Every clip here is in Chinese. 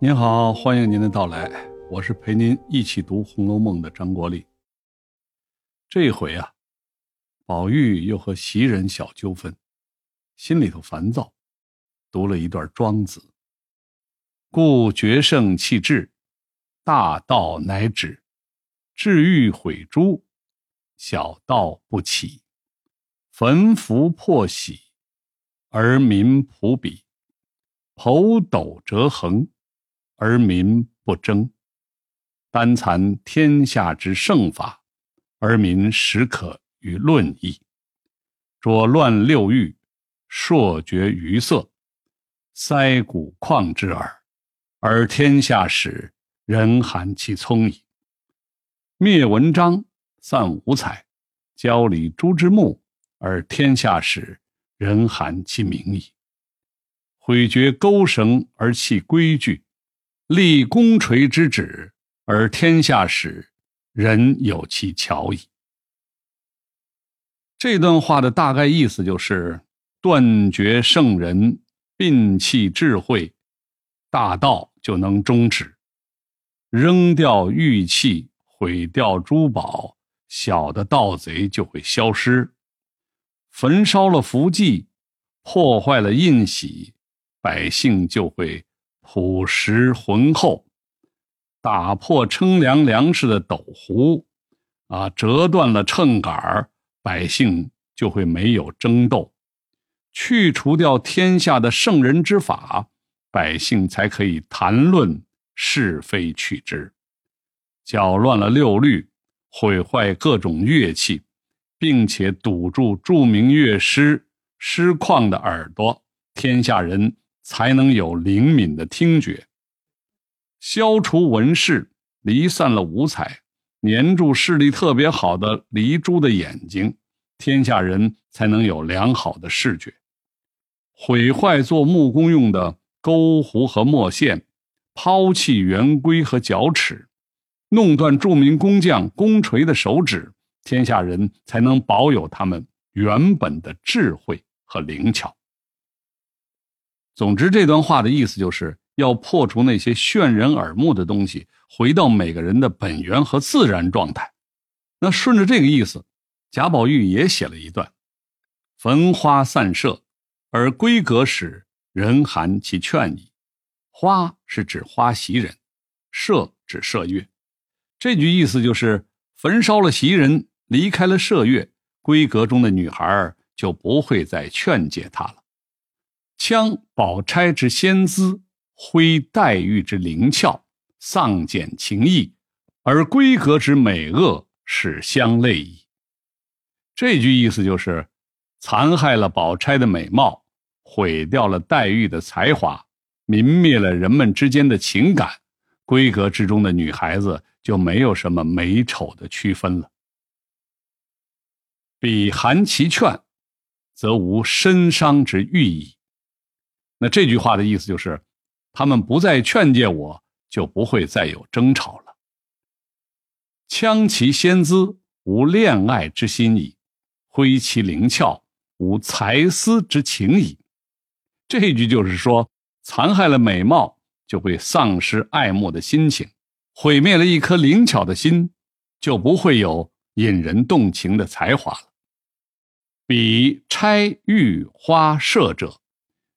您好，欢迎您的到来，我是陪您一起读《红楼梦》的张国立。这回啊，宝玉又和袭人小纠纷，心里头烦躁，读了一段《庄子》：“故决胜弃智，大道乃止；至欲毁诸，小道不起。焚符破玺，而民仆鄙；剖斗折衡。”而民不争，单残天下之圣法，而民始可与论议。浊乱六欲，朔绝于色，塞谷旷之耳。而天下始，人罕其聪矣。灭文章，散五彩，交礼诸之目，而天下始，人罕其名矣。毁绝钩绳而弃规矩。立功锤之旨，而天下始，人有其巧矣。这段话的大概意思就是：断绝圣人，摒弃智慧，大道就能终止；扔掉玉器，毁掉珠宝，小的盗贼就会消失；焚烧了符迹，破坏了印玺，百姓就会。朴实浑厚，打破称量粮食的斗壶，啊，折断了秤杆百姓就会没有争斗；去除掉天下的圣人之法，百姓才可以谈论是非曲直；搅乱了六律，毁坏各种乐器，并且堵住著名乐师师旷的耳朵，天下人。才能有灵敏的听觉，消除文饰，离散了五彩，粘住视力特别好的离珠的眼睛，天下人才能有良好的视觉。毁坏做木工用的钩弧和墨线，抛弃圆规和角尺，弄断著名工匠工锤的手指，天下人才能保有他们原本的智慧和灵巧。总之，这段话的意思就是要破除那些炫人耳目的东西，回到每个人的本源和自然状态。那顺着这个意思，贾宝玉也写了一段：“焚花散射，而闺阁使人寒其劝矣。”花是指花袭人，麝指麝月。这句意思就是，焚烧了袭人，离开了麝月，闺阁中的女孩就不会再劝诫他了。羌宝钗之仙姿，挥黛玉之灵俏，丧减情意，而闺阁之美恶，使相类矣。这句意思就是，残害了宝钗的美貌，毁掉了黛玉的才华，泯灭了人们之间的情感，闺阁之中的女孩子就没有什么美丑的区分了。彼含其劝，则无身伤之欲矣。那这句话的意思就是，他们不再劝诫我，就不会再有争吵了。羌其仙姿，无恋爱之心矣；挥其灵俏，无才思之情矣。这句就是说，残害了美貌，就会丧失爱慕的心情；毁灭了一颗灵巧的心，就不会有引人动情的才华了。比钗、玉、花、麝者。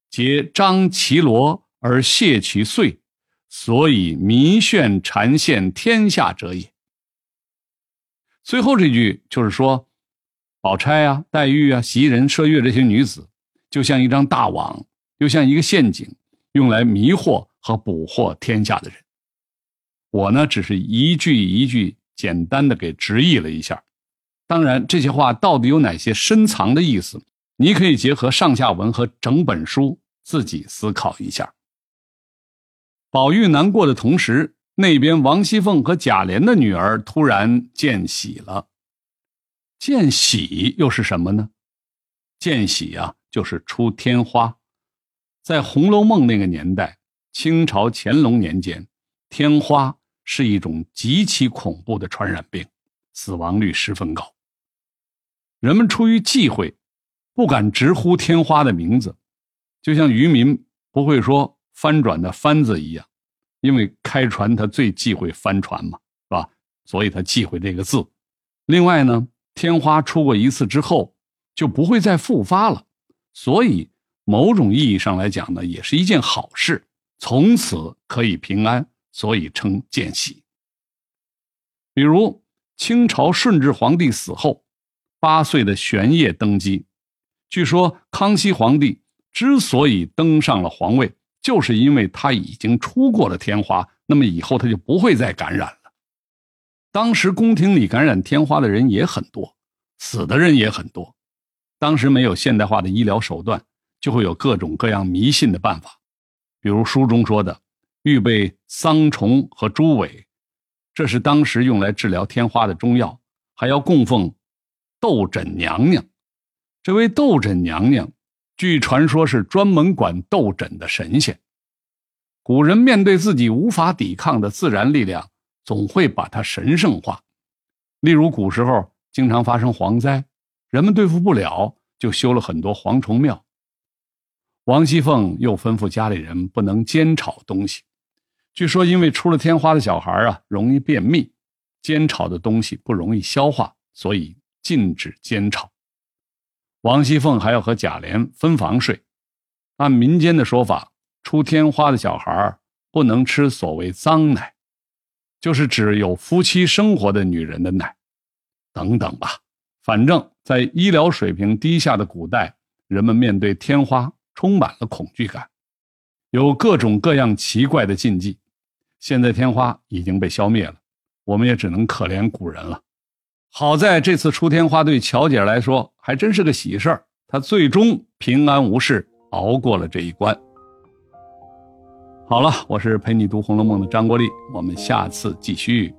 皆张其罗而谢其穗，所以迷眩缠陷天下者也。最后这句就是说，宝钗啊、黛玉啊、袭人、麝月这些女子，就像一张大网，又像一个陷阱，用来迷惑和捕获天下的人。我呢，只是一句一句简单的给直译了一下。当然，这些话到底有哪些深藏的意思，你可以结合上下文和整本书。自己思考一下。宝玉难过的同时，那边王熙凤和贾琏的女儿突然见喜了。见喜又是什么呢？见喜啊，就是出天花。在《红楼梦》那个年代，清朝乾隆年间，天花是一种极其恐怖的传染病，死亡率十分高。人们出于忌讳，不敢直呼天花的名字。就像渔民不会说翻转的翻字一样，因为开船他最忌讳翻船嘛，是吧？所以他忌讳这个字。另外呢，天花出过一次之后就不会再复发了，所以某种意义上来讲呢，也是一件好事，从此可以平安，所以称见喜。比如清朝顺治皇帝死后，八岁的玄烨登基，据说康熙皇帝之所以登上了皇位，就是因为他已经出过了天花，那么以后他就不会再感染了。当时宫廷里感染天花的人也很多，死的人也很多。当时没有现代化的医疗手段，就会有各种各样迷信的办法，比如书中说的预备桑虫和猪尾，这是当时用来治疗天花的中药，还要供奉斗枕娘娘。这位斗枕娘娘，据传说是专门管斗枕的神仙。古人面对自己无法抵抗的自然力量。总会把它神圣化，例如古时候经常发生蝗灾，人们对付不了，就修了很多蝗虫庙。王熙凤又吩咐家里人不能煎炒东西，据说因为出了天花的小孩啊容易便秘，煎炒的东西不容易消化，所以禁止煎炒。王熙凤还要和贾琏分房睡，按民间的说法，出天花的小孩不能吃所谓脏奶。就是指有夫妻生活的女人的奶，等等吧。反正，在医疗水平低下的古代，人们面对天花充满了恐惧感，有各种各样奇怪的禁忌。现在天花已经被消灭了，我们也只能可怜古人了。好在这次出天花对乔姐来说还真是个喜事儿，她最终平安无事熬过了这一关。好了，我是陪你读《红楼梦》的张国立，我们下次继续。